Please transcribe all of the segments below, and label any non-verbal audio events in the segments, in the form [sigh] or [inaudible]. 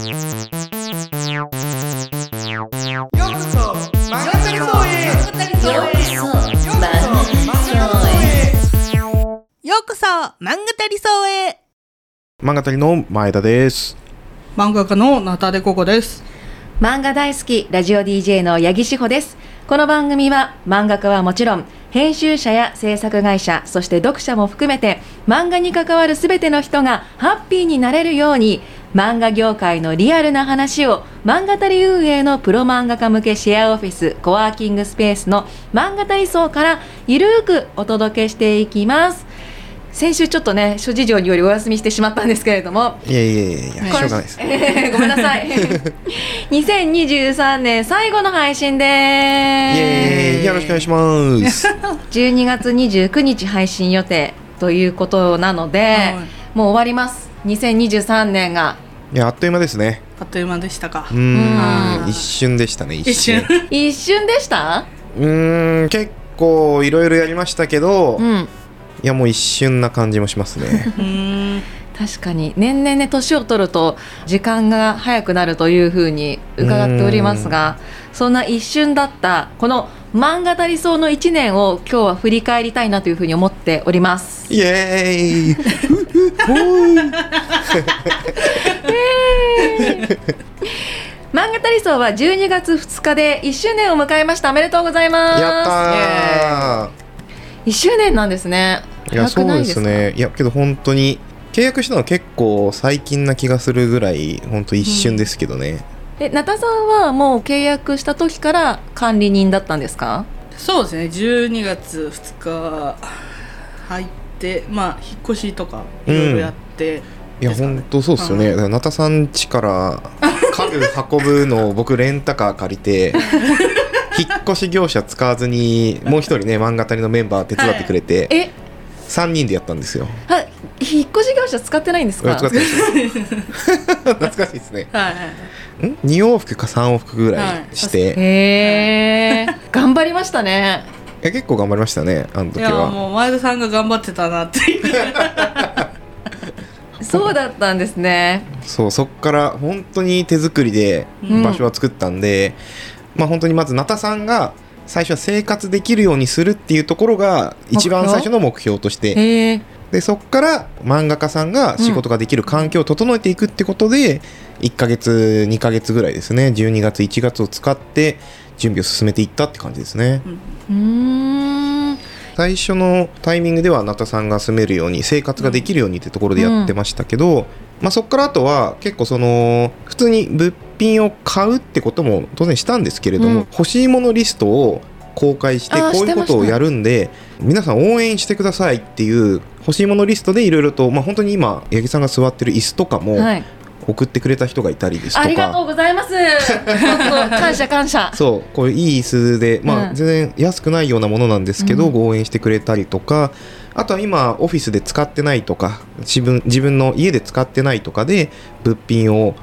ようこそ漫画たりそうへ漫画たりの前田です。漫画家のナタデココです。漫画大好きラジオ DJ の八木志保です。この番組は漫画家はもちろん編集者や制作会社そして読者も含めて漫画に関わる全ての人がハッピーになれるように漫画業界のリアルな話を漫画たり運営のプロ漫画家向けシェアオフィスコワーキングスペースの漫画体操からゆるーくお届けしていきます先週ちょっとね諸事情によりお休みしてしまったんですけれどもいやいやいやいや、しょうがないです。えーごめんなさい。[laughs] 2023年最後の配信でイエーイ、よろしくお願いします。す。12月29日配信予定ということなので、はいもう終わります。2023年がいや、あっという間ですね。あっという間でしたかうーんう、ん一瞬でしたね。一一瞬瞬。一瞬でした？うーん、結構いろいろやりましたけど、いうん。やもう一瞬な感じもしますね。[laughs] うーん確かに年々ね年を取ると時間が早くなるというふうに伺っておりますがそんな一瞬だったこの漫画たりそうの1年を今日は振り返りたいなというふうに思っております。イエーイ。漫画たりそうは12月2日で1周年を迎えました。おめでとうございます。やった1周年なんですね。ー。いや、早そうですね。いや、けど本当に。契約したのは結構最近な気がするぐらい本当一瞬ですけどね、えなたさんはもう契約した時から管理人だったんですか？そうですね。12月2日。入ってまあ引っ越しとかいろいろやって、いやですかね本当そうですよね、だからナタさん家から家具運ぶのを僕レンタカー借りて [laughs] 引っ越し業者使わずにもう一人ね漫画たりのメンバー手伝ってくれて、え？3人でやったんですよ。は引っ越し業者使ってないんですか？懐かしいですね。[laughs] はいはいはい。ん？2往復か3往復ぐらいして、い、へえ頑張りましたねや結構頑張りましたねあのいや時はもう前田さんが頑張ってたなっていう。[laughs] そうだったんですね。そうそっから本当に手作りでうん。場所は作ったんで、まあ本当にまずナタさんが最初は生活できるようにするっていうところが一番最初の目標として。へえ。でそっから漫画家さんが仕事ができる環境を整えていくってことで、1ヶ月2ヶ月ぐらいですね。12月1月を使って準備を進めていったって感じですね、うーん。最初のタイミングではナタさんが住めるように生活ができるようにってところでやってましたけど、まあ、そこからあとは結構その普通に物品を買うってことも当然したんですけれども、うん。欲しいものリストを公開してこういうことをやるんで皆さん応援してくださいっていう欲しいものリストでいろいろと、まあ、本当に今八木さんが座ってる椅子とかもはい送ってくれた人がいたりですとか、ありがとうございます。感謝感謝。[laughs] そうこういういい椅子で、まあうん。全然安くないようなものなんですけど、うん。ご応援してくれたりとかあとは今オフィスで使ってないとか自分自分の家で使ってないとかで物品を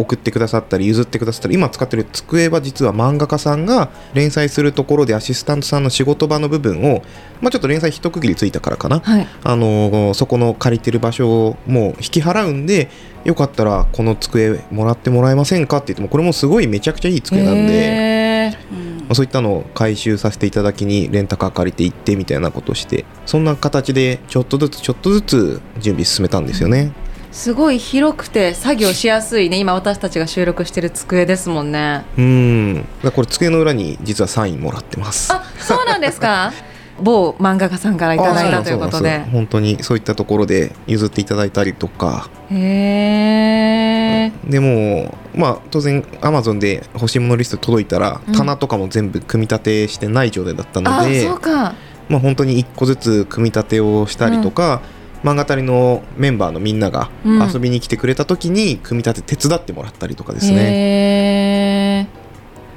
送ってくださったり譲ってくださったり今使ってる机は実は漫画家さんが連載するところでアシスタントさんの仕事場の部分を、まあ、ちょっと連載一区切りついたからかな、はい。あのそこの借りてる場所をもう引き払うんでよかったらこの机もらってもらえませんかって言ってもこれもすごいめちゃくちゃいい机なんで。まあそういったのを回収させていただきにレンタカー借りて行ってみたいなことをしてそんな形でちょっとずつちょっとずつ準備進めたんですよね、すごい広くて作業しやすいね。今私たちが収録してる机ですもんね。うん。これ机の裏に実はサインもらってます。あそうなんですか？[laughs] 某漫画家さんからいただいたということで。本当にそういったところで譲っていただいたりとか。へえでもまあ当然アマゾンで欲しいものリスト届いたら、うん。棚とかも全部組み立てしてない状態だったのあでそうか。まあ、本当に一個ずつ組み立てをしたりとか、漫画たりのメンバーのみんながうん。遊びに来てくれた時に組み立て手伝ってもらったりとかですね、へえ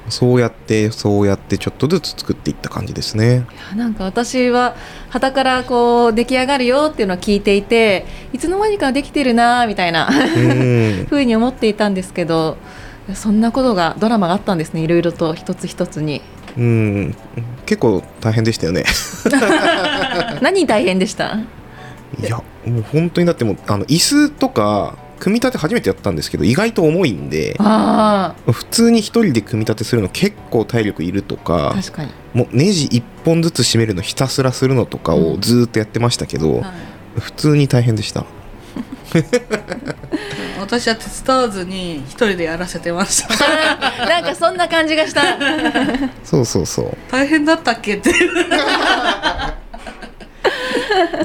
そうやってそうやってちょっとずつ作っていった感じですね。なんか私は旗からこう出来上がるよっていうのを聞いていていつの間にかできてるなみたいなうん。[laughs] ふうに思っていたんですけどそんなことがドラマがあったんですねいろいろと一つ一つに。うん。結構大変でしたよね。[laughs] 何大変でした？いやもう本当にだってもうあの椅子とか組み立て初めてやったんですけど意外と重いんであ普通に一人で組み立てするの結構体力いるとかあ確かに。もうネジ1本ずつ締めるのひたすらするのとかをずーっとやってましたけど、はい。普通に大変でした。[laughs] 私は手伝わずに一人でやらせてました。[laughs] なんかそんな感じがした。そうそうそう。大変だったっけって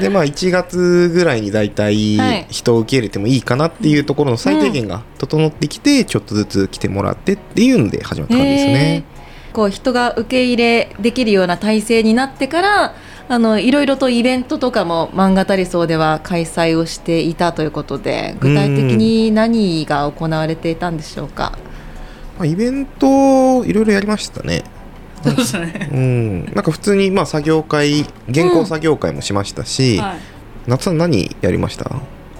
でまあ1月ぐらいに大体はい人を受け入れてもいいかなっていうところの最低限が整ってきてちょっとずつ来てもらってっていうんで始まった感じですね。こう人が受け入れできるような体制になってからあのいろいろとイベントとかも漫画たりそうでは開催をしていたということで具体的に何が行われていたんでしょうか？まあ、イベントいろいろやりましたね。そうですね。うん、なんか普通にまあ作業会原稿作業会もしましたし、はい。夏さん何やりました？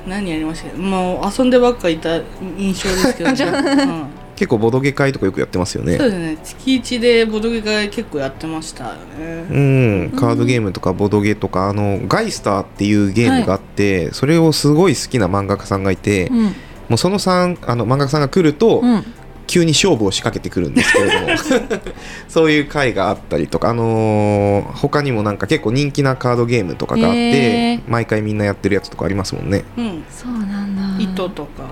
何やりました？もう遊んでばっかいた印象ですけどね、[laughs] うん。結構ボドゲ会とかよくやってますよね。そうですね。月一でボドゲ会結構やってましたよね。うん、カードゲームとかボドゲとかあのガイスターっていうゲームがあって、それをすごい好きな漫画家さんがいて、うん。もうその3あの漫画家さんが来ると、うん急に勝負を仕掛けてくるんですけれども [laughs] そういう回があったりとか、あのー他にもなんか結構人気なカードゲームとかがあっへてー毎回みんなやってるやつとかありますもんね。うんそうなんだ。糸とか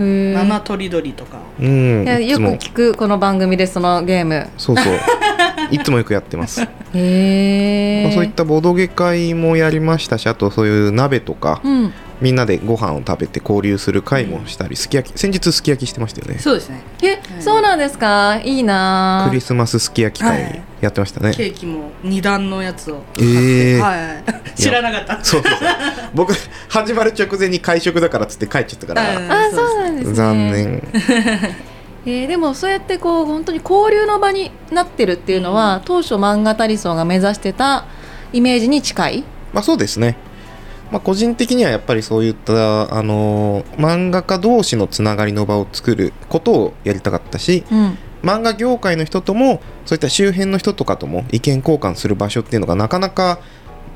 へー七とりどりとかうん、いやよくいつも聞くこの番組でそのゲーム。そうそういつもよくやってます、[laughs] へえ。まあ、そういったボドゲ会もやりましたしあとそういう鍋とか、うん。みんなでご飯を食べて交流する会もしたりすき焼き先日すき焼きしてましたよね。そうですね。え、そうなんですか？いいな。クリスマスすき焼き会はい。やってましたね、ケーキも二段のやつを買って、えー。はい知らなかった。そうそうそう。僕始まる直前に会食だからっつって帰っちゃったから、うんあ、そうなんですね。残。念。[laughs] えーでもそうやってこう本当に交流の場になってるっていうのは、当初漫画タリソンが目指してたイメージに近い？まあそうですねまあ個人的にはやっぱりそういったあのー漫画家同士のつながりの場を作ることをやりたかったしうん。漫画業界の人ともそういった周辺の人とかとも意見交換する場所っていうのがなかなか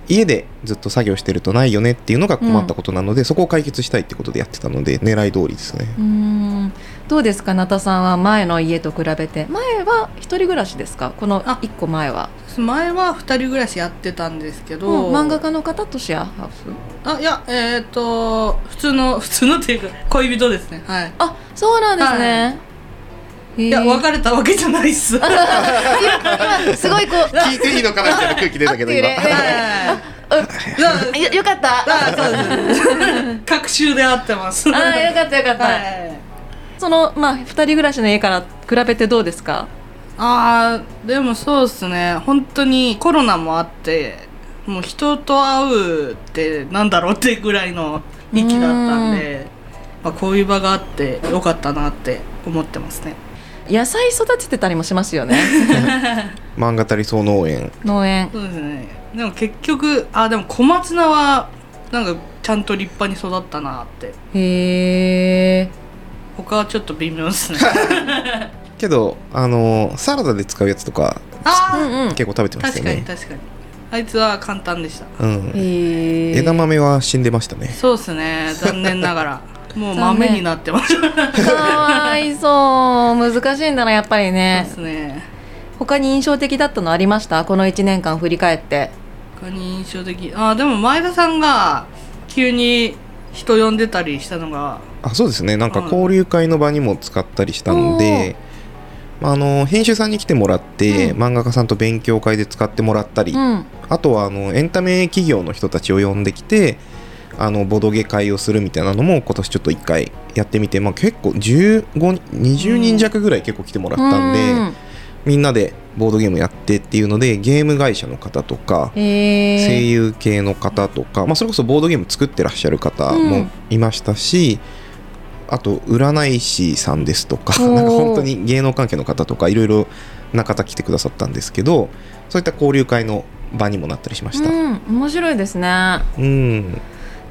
家でずっと作業してるとないよねっていうのが困ったことなので、そこを解決したいってことでやってたので狙い通りですねうーん。どうですか、なたさんは前の家と比べて、前は一人暮らしですか？このあ一個前は。前は二人暮らしやってたんですけど、うん漫画家の方とシェアハウス？あいやえっ、と普通の [laughs] 普通のっていうか恋人ですねはいあ、そうなんですね。いいや別れたわけじゃないっす今すごいこう。[laughs] 聞いていいのかなみたいな空気出たけど今よよかった。あそうです [laughs] 各週で会ってますあーよかったよかった。はいそのまあ二人暮らしの家から比べてどうですか？あーでもそうですね本当にコロナもあってもう人と会うってなんだろうってぐらいの域だったんで、まあ、こういう場があってよかったなって思ってますね野菜育ててたりもしますよね。[laughs] 漫画たりそう農園農園。そうですねでも結局あでも小松菜はなんかちゃんと立派に育ったなってへえ。他はちょっと微妙ですね [laughs] けどあのーサラダで使うやつとかああ、うんうん。結構食べてましたねかに確かにあいつは簡単でしたうんへえ。枝豆は死んでましたねそうですね残念ながら [laughs] もう豆になってましたかわいそう。難しいんだなやっぱりそうねで。すね他に印象的だったのありました？この一年間振り返って。他に印象的あでも前田さんが急に人呼んでたりしたのがあそうですね。なんかはい交流会の場にも使ったりしたんで、まあ、あの編集さんに来てもらって、うん。漫画家さんと勉強会で使ってもらったり、うん。あとはあのエンタメ企業の人たちを呼んできてあのボドゲ会をするみたいなのも今年ちょっと一回やってみて、まあ、結構15 20人弱ぐらい結構来てもらったんで、うん。みんなでボードゲームやってっていうのでゲーム会社の方とか。声優系の方とか、まあ、それこそボードゲーム作ってらっしゃる方もいましたし、あと占い師さんですとかなんか本当に芸能関係の方とかいろいろ中田来てくださったんですけどそういった交流会の場にもなったりしました。うん、面白いですね。うん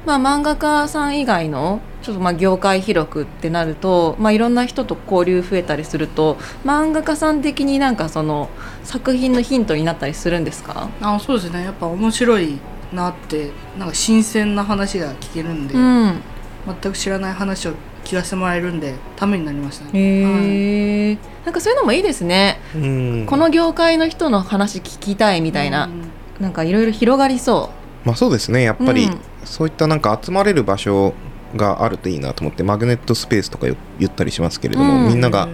まあ、漫画家さん以外のちょっとまあ業界広くってなると、まあ、いろんな人と交流増えたりすると漫画家さん的になんかその作品のヒントになったりするんですか、あそうですね。やっぱ面白いなってなんか新鮮な話が聞けるんで、うん、全く知らない話を聞かせてもらえるんでためになりましたね。へえ、なんかそういうのもいいですね、うん。この業界の人の話聞きたいみたいな、うん。なんかいろいろ広がりそまあそうですね。やっぱり、うんそういったなんか集まれる場所があるといいなと思ってマグネットスペースとかよ言ったりしますけれども、うん。みんなが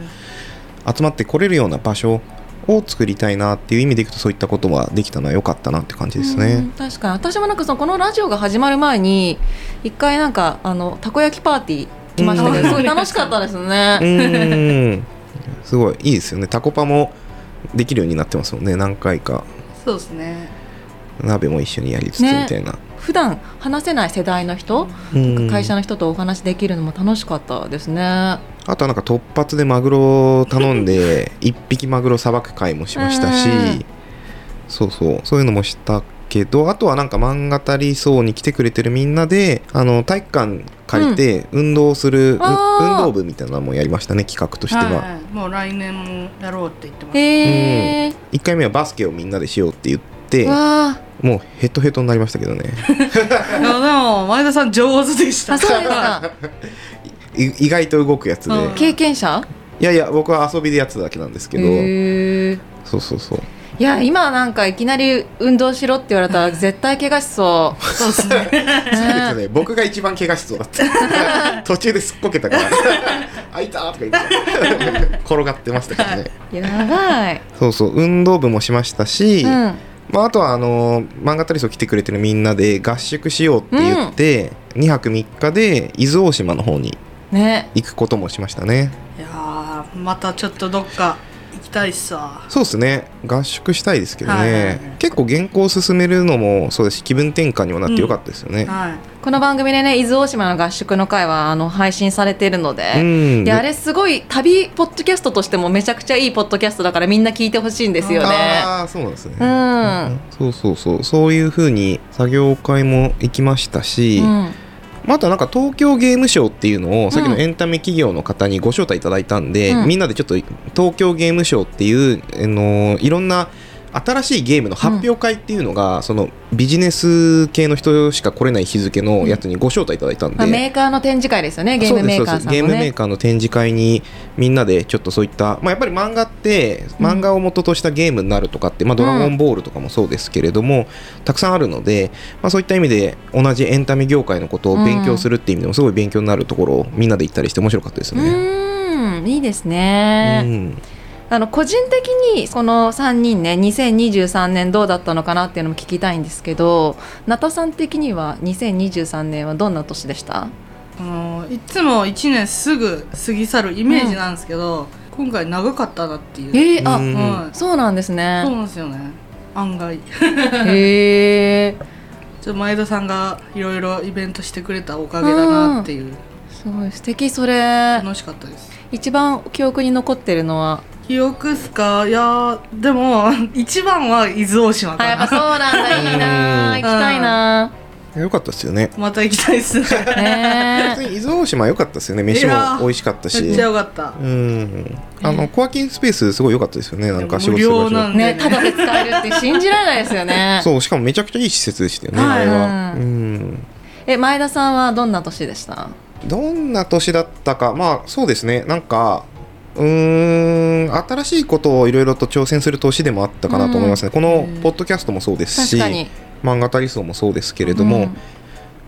集まってこれるような場所を作りたいなっていう意味でいくとそういったことはできたのは良かったなって感じうですね。うん確かに。私もなんかそのこのラジオが始まる前に一回なんかあのたこ焼きパーティー来ましたけど、うん。すごい楽しかったですうね。ーん。すごいいいですよね。タコパもできるようになってますもんね。何回か。そうですね。鍋も一緒にやりつつみねたいな、普段話せない世代の人、うん。会社の人とお話できるのも楽しかったですね。あとはなんか突発でマグロを頼んで [laughs] 一匹マグロさばく会もしましたしうん。そうそう。そういうのもしたけどあとはなんか漫画たりそうに来てくれてるみんなであの体育館借りて運動する、うあー。運動部みたいなのもやりましたね企画としては、はい、もう来年もやろうって言ってます。へえ、1回目はバスケをみんなでしようって言ってわもうヘトヘトになりましたけどねでも前田さん上手でした。そうですか。い意外と動くやつで、うん経験者？いやいや僕は遊びでやってただけなんですけど、へえ。そうそうそういや今なんかいきなり運動しろって言われたら絶対怪我しそう。そうですね。そうですね、僕が一番怪我しそうだった [laughs] 途中ですっこけたから「あいた!」とか言って転がってましたからねやばい。そうそう運動部もしましたし、うん。まあ、あとはあの漫画タリスト来てくれてるみんなで合宿しようって言って、2泊3日で伊豆大島の方にね。行くこともしましたねいやーまたちょっとどっかたいっすわ。そうですね。合宿したいですけどね、はい。結構原稿を進めるのもそうですし気分転換にもなってよかったですよね、はい。この番組でね伊豆大島の合宿の回はあの配信されているので、うん。であれすごい旅ポッドキャストとしてもめちゃくちゃいいポッドキャストだからみんな聞いてほしいんですよね。ああそうなんですね、うん。そうそうそう。そういう風に作業会も行きましたし、うんまああとはなんか東京ゲームショウっていうのをさっきのうん。エンタメ企業の方にご招待いただいたんで、うん。みんなでちょっと東京ゲームショウっていう、あのいろんな新しいゲームの発表会っていうのが、そのビジネス系の人しか来れない日付のやつにご招待いただいたんで、まあ、メーカーの展示会ですよね。ゲームメーカーさんそうです。そうですゲー。ムメーカーの展示会にみんなでちょっとそういった、まあ、やっぱり漫画って漫画を元としたゲームになるとかって、まあ、ドラゴンボールとかもそうですけれども、たくさんあるので、まあ、そういった意味で同じエンタメ業界のことを勉強するっていう意味でもすごい勉強になるところをみんなで行ったりして面白かったですうね。いいですうね。んあの個人的にこの3人ね2023年どうだったのかなっていうのも聞きたいんですけどナタさん的には2023年はどんな年でした？あのいつも1年すぐ過ぎ去るイメージなんですけど、今回長かったなっていう。えー、あ、うんはいそうなんですそうね。なんですよね。案外。へえ。ちょっと前田さんがいろいろイベントしてくれたおかげだなっていう、すごい素敵それ。楽しかったです。一番記憶に残ってるのは？記憶っすか？いやーでも [laughs] 一番は伊豆大島あやっぱかそうなんだいいなうん行きたいな。よかったですよね。なまた行きたいっす [laughs] ね伊豆大島良かったですよね。飯も美味しかったし。めっちゃよかったうん。あのコワーキングスペースすごい良かったですよね。なんか仕事する場所。無料なんでねただで使えるって信じられないですよね。[laughs] そうしかもめちゃくちゃいい施設でしたよね。はいあれは。うんうん。え前田さんはどんな年でした？どんな年だったか、まあそうですね、なんか、うーん、新しいことをいろいろと挑戦する年でもあったかなと思いますね、このポッドキャストもそうですし。漫画タリストもそうですけれども、うん。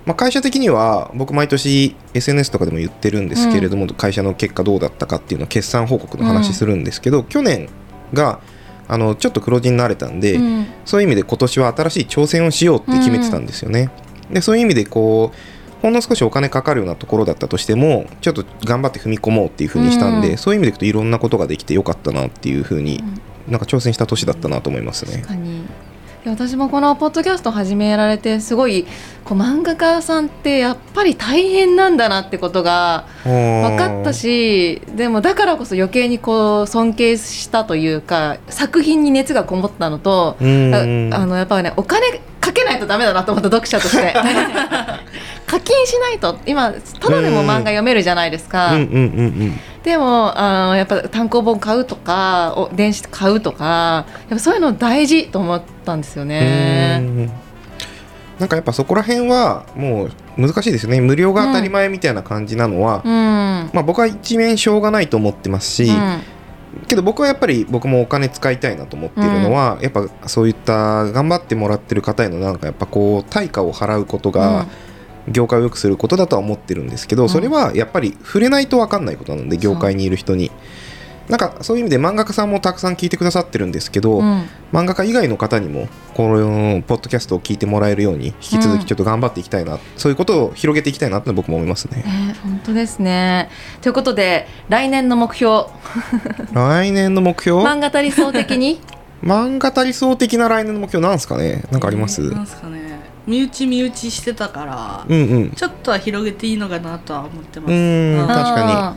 まあ、会社的には、僕、毎年 SNS とかでも言ってるんですけれども、会社の結果どうだったかっていうのを決算報告の話するんですけど、去年があのちょっと黒字になれたんで、うん。そういう意味で今年は新しい挑戦をしようって決めてたんですよね。でそういう意味でこうほんの少しお金かかるようなところだったとしてもちょっと頑張って踏み込もうっていうふうにしたんで、うん。そういう意味でいくといろんなことができてよかったなっていうふうに、なんか挑戦した年だったなと思いますね。確。かに。いや私もこのポッドキャスト始められてすごいこう漫画家さんってやっぱり大変なんだなってことが分かったしでもだからこそ余計にこう尊敬したというか作品に熱がこもったのとあのやっぱねお金かけないとダメだなと思った読者として。[laughs] 課金しないと。今ただでも漫画読めるじゃないですか、でもあのやっぱ単行本買うとかお電子買うとかやっぱそういうの大事と思ったんですよね。うん。なんかやっぱそこら辺はもう難しいですね。無料が当たり前みたいな感じなのは、うん。まあ、僕は一面しょうがないと思ってますし、うんけど僕はやっぱり僕もお金使いたいなと思っているのは、やっぱそういった頑張ってもらってる方へのなんかやっぱこう対価を払うことが業界を良くすることだとは思ってるんですけど、ん。それはやっぱり触れないと分かんないことなので業界にいる人に。なんかそういう意味で漫画家さんもたくさん聞いてくださってるんですけど、うん。漫画家以外の方にもこのポッドキャストを聞いてもらえるように引き続きちょっと頑張っていきたいな、そういうことを広げていきたいなって僕も思いますね。ね本当ですね。ということで来年の目標。来年の目標？漫画理想的に？[laughs] 漫画理想的な来年の目標なんですかね？なんかあります、なんすかね。身内身内してたから、うんうん。ちょっとは広げていいのかなとは思ってます。確かに。あ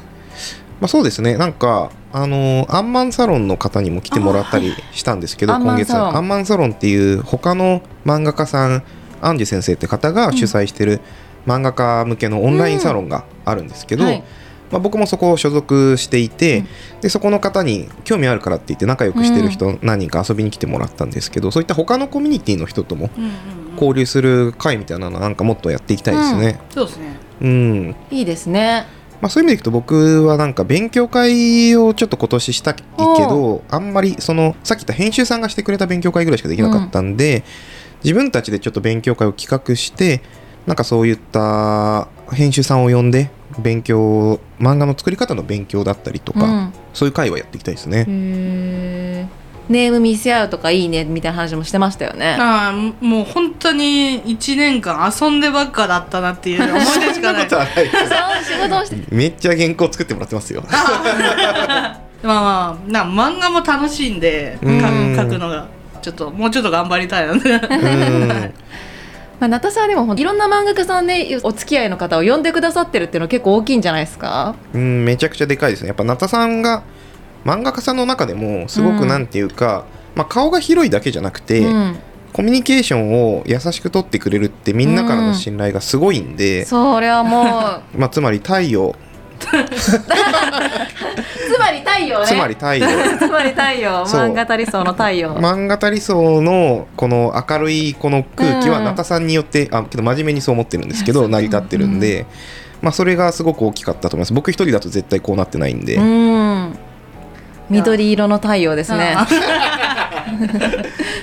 まあ、そうですね。なんかあのーアンマンサロンの方にも来てもらったりしたんですけどあーアンマ今月アンマンサロンっていう他の漫画家さんアンジュ先生って方が主催してる漫画家向けのオンラインサロンがあるんですけど、はい。まあ、僕もそこを所属していて、でそこの方に興味あるからって言って仲良くしてる人何人か遊びに来てもらったんですけど、そういった他のコミュニティの人ともうんうんうん。交流する会みたいなのなんかもっとやっていきたいですね。そうですね。うん。いいですねまあ、そういう意味でいくと僕はなんか勉強会をちょっと今年したいけどあんまりそのさっき言った編集さんがしてくれた勉強会ぐらいしかできなかったんで、自分たちでちょっと勉強会を企画してなんかそういった編集さんを呼んで勉強漫画の作り方の勉強だったりとか、うん。そういう会はやっていきたいですね。ネーム見せ合うとかいいねみたいな話もしてましたよね。ああもう本当に1年間遊んでばっかだったなっていう思い出しかない。そんなことはない。仕事をして。めっちゃ原稿作ってもらってますよ。[laughs] まあまあな漫画も楽しいんで書くのがちょっともうちょっと頑張りたいなうん。[laughs] まあ、ナタさんはでもいろんな漫画家さんでお付き合いの方を呼んでくださってるっていうのは結構大きいんじゃないですか？うん、めちゃくちゃでかいですね。やっぱ、ナタさんが漫画家さんの中でも、すごうん。くなんていうか、まあ、顔が広いだけじゃなくて、うん、コミュニケーションを優しく取ってくれるって、みんなからの信頼がすごいんで、それはもう。[laughs] まあ、つまり太陽、つまり太陽ね。つまり太陽。[laughs] つまり太陽。漫画理想の太陽、漫画理想のこの明るいこの空気はうんナタさんによって、あけど真面目にそう思ってるんですけど成り立ってるんで、まあ、それがすごく大きかったと思います。僕一人だと絶対こうなってないんで、うん緑色の太陽ですね。あ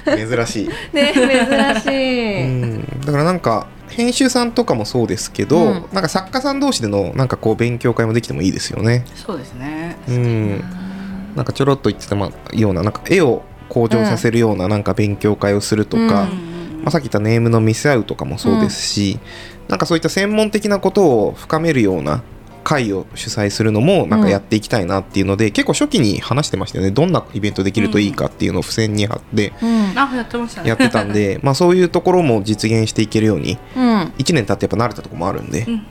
[laughs] 珍しい。ね珍しうい、ん。だからなんか編集さんとかもそうですけど、うん。なんか作家さん同士でのなんかこう勉強会もできてもいいですよね。そうですね。うん、なんかちょろっと言ってたようななんか絵を向上させるようななんか勉強会をするとか、うん。うんうんまあ、さっき言ったネームの見せ合うとかもそうですし、なんかそういった専門的なことを深めるような会を主催するのもなんかやっていきたいなっていうので、結構初期に話してましたよね。どんなイベントできるといいかっていうのを付箋に貼ってうん。あやってたね。やってたんで [laughs] まあそういうところも実現していけるようにうん、1年経ってやっぱ慣れたところもあるんで、うん。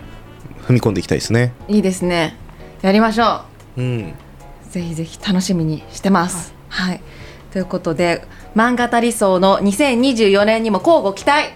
踏み込んでいきたいですね。いいですね。やりましょう。ん、うぜひぜひ楽しみにしてます。はい、ということで漫画理想の2024年にも交互期待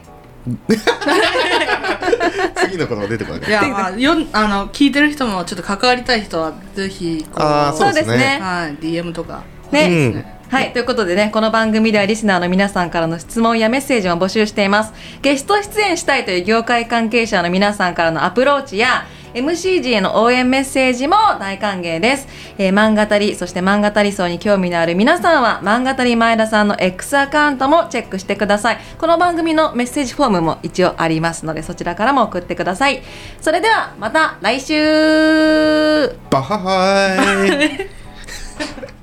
[laughs] [laughs] 次のことが出てこない。いやまあよんあの聞いてる人もちょっと関わりたい人はぜひこうあーそうですね。はい DM とか。ね、うん。はい、ということでね、この番組ではリスナーの皆さんからの質問やメッセージも募集しています。ゲスト出演したいという業界関係者の皆さんからのアプローチや、MCG への応援メッセージも大歓迎です。えー、漫画たり、そして漫画たり層に興味のある皆さんは、漫画たり前田さんの X アカウントもチェックしてください。この番組のメッセージフォームも一応ありますので、そちらからも送ってください。それでは、また来週バハハーイ [laughs]